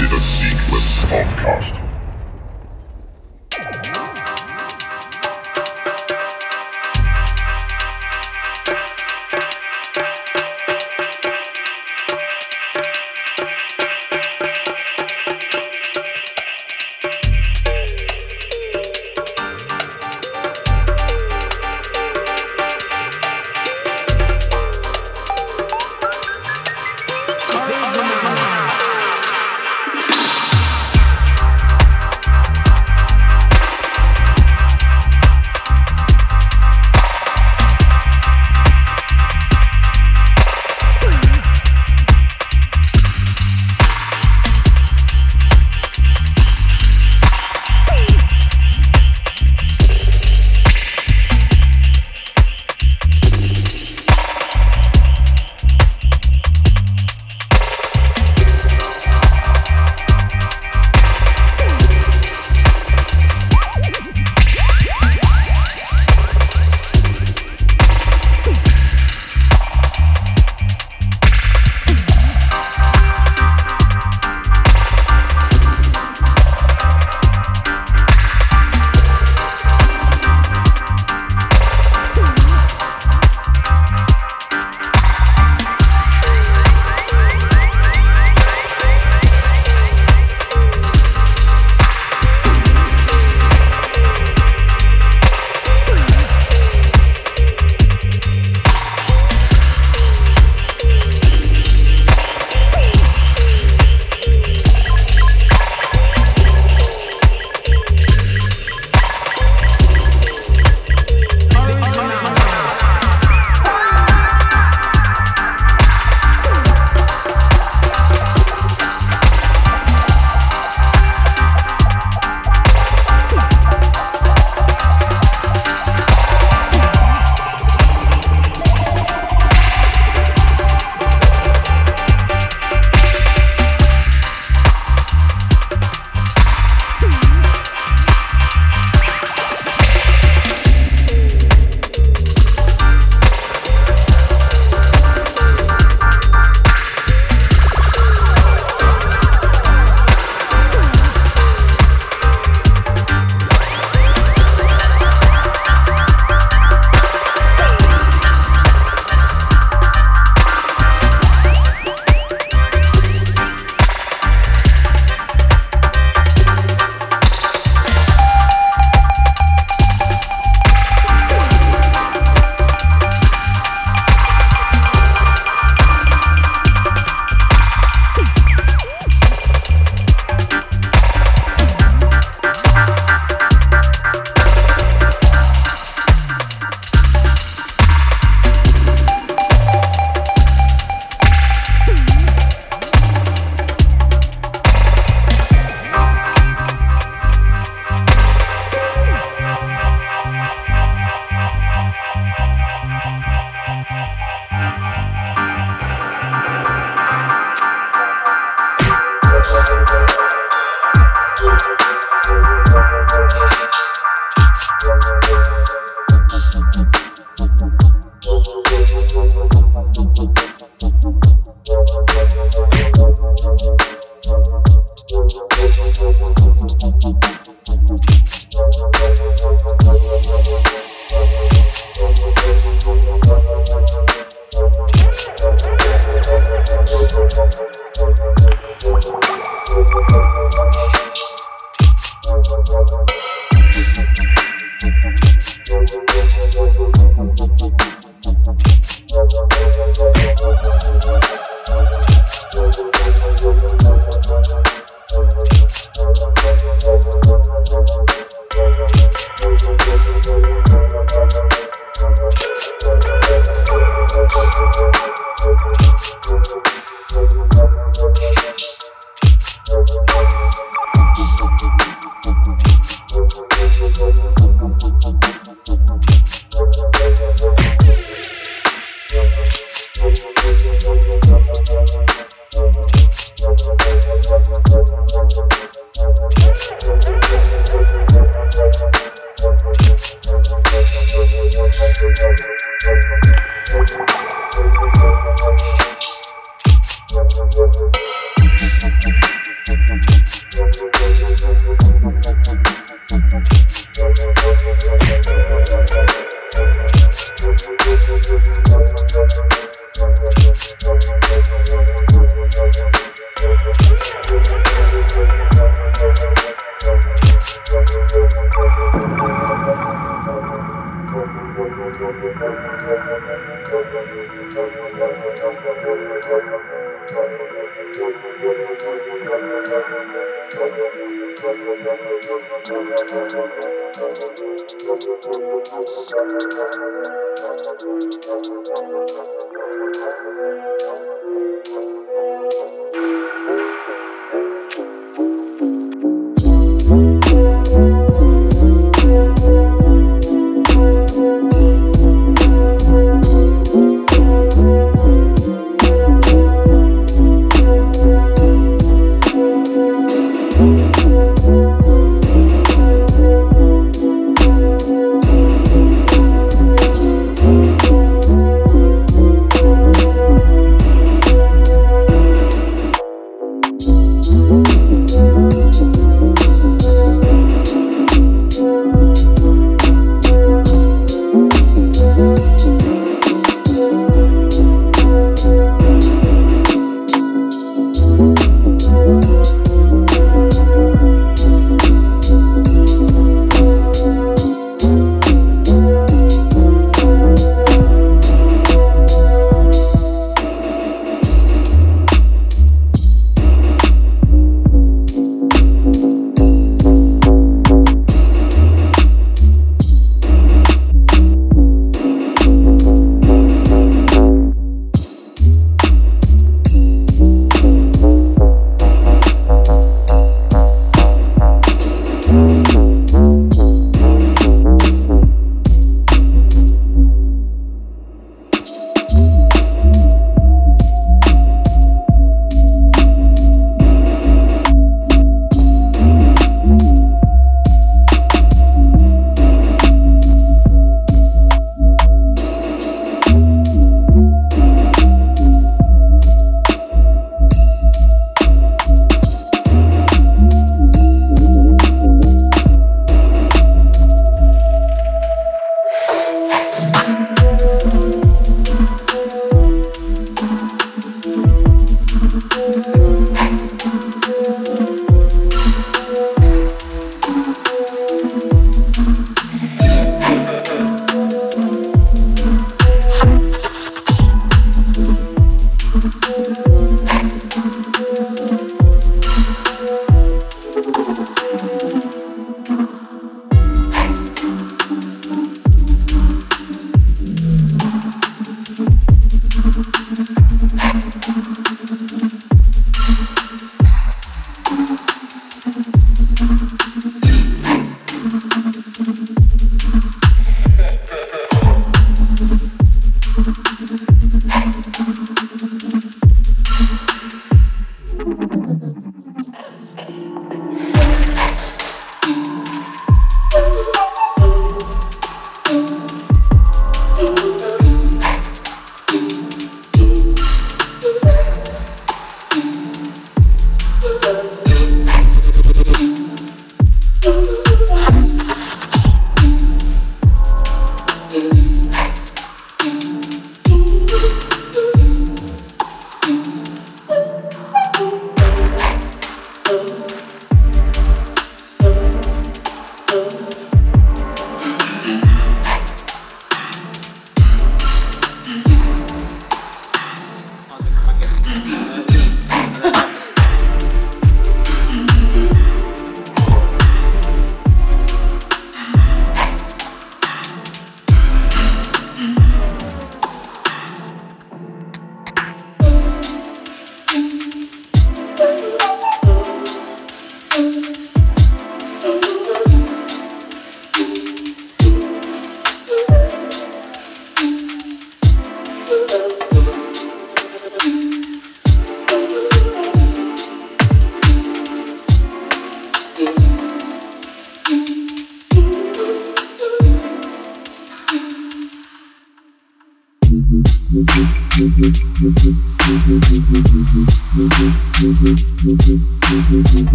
Infinite Sequence Podcast.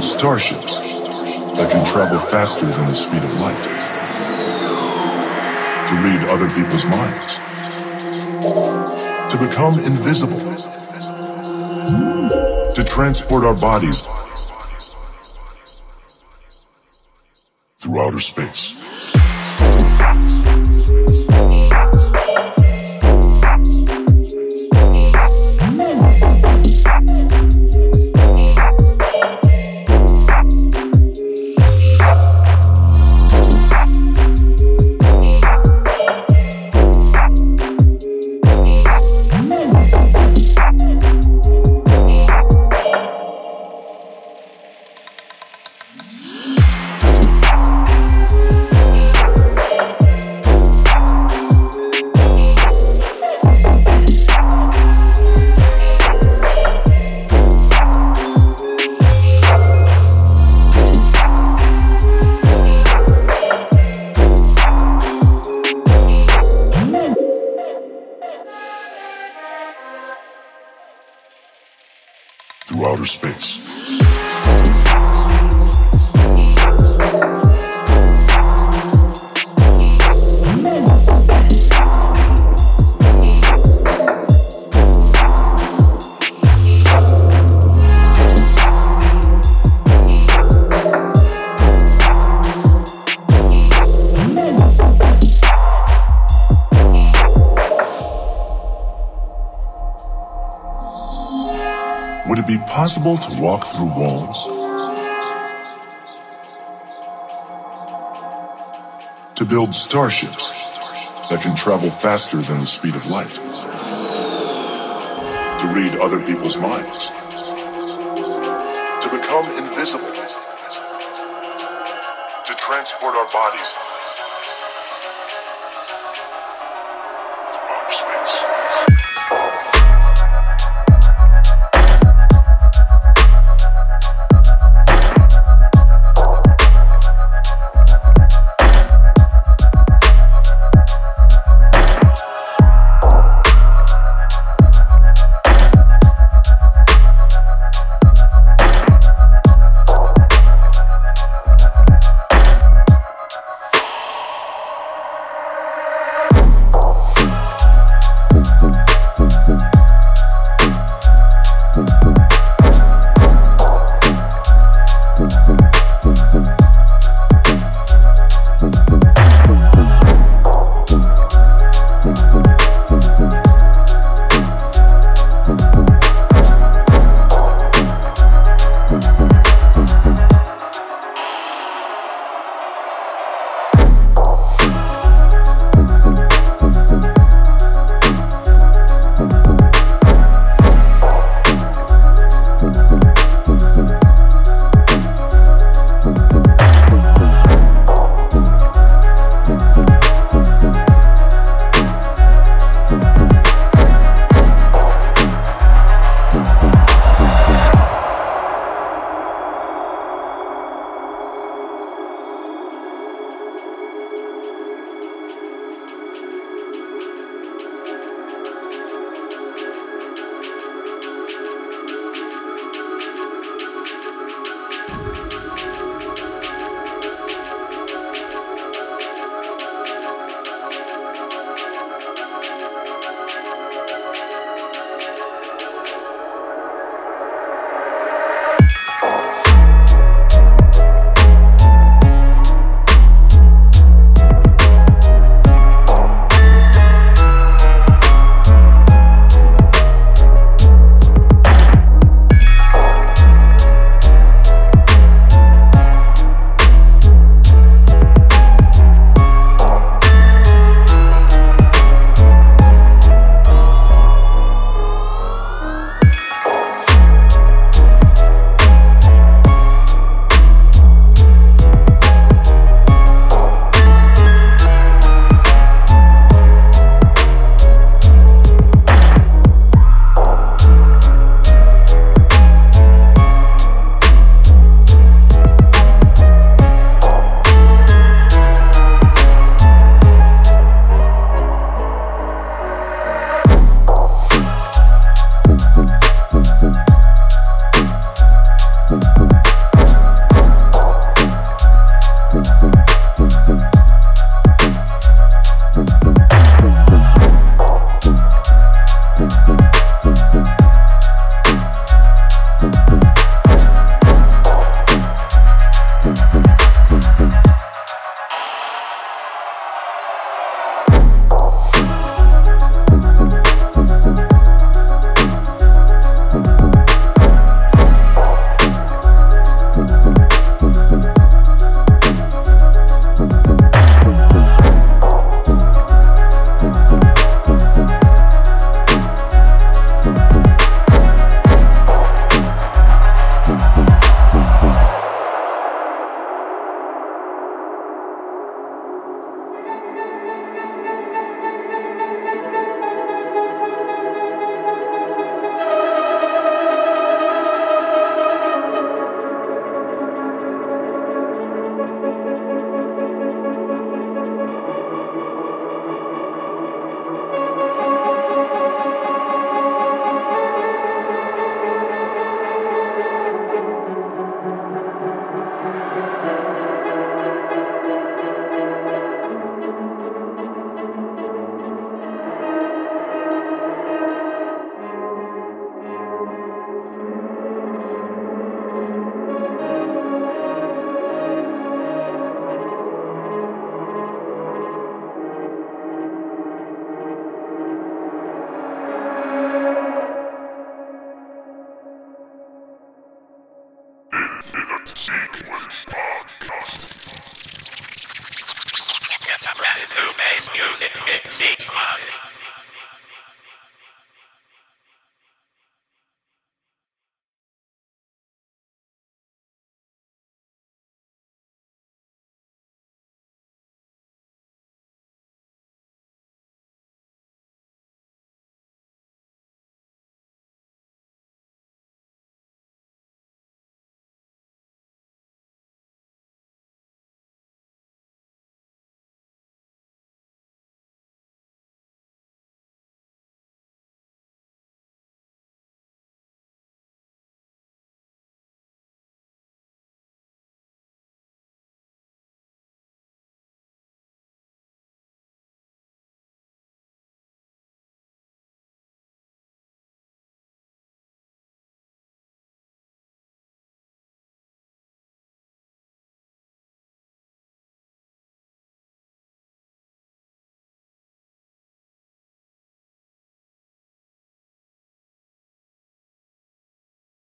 Starships that can travel faster than the speed of light. To read other people's minds. To become invisible. To transport our bodies through outer space. outer space. Possible to walk through walls? To build starships that can travel faster than the speed of light? To read other people's minds? To become invisible? To transport our bodies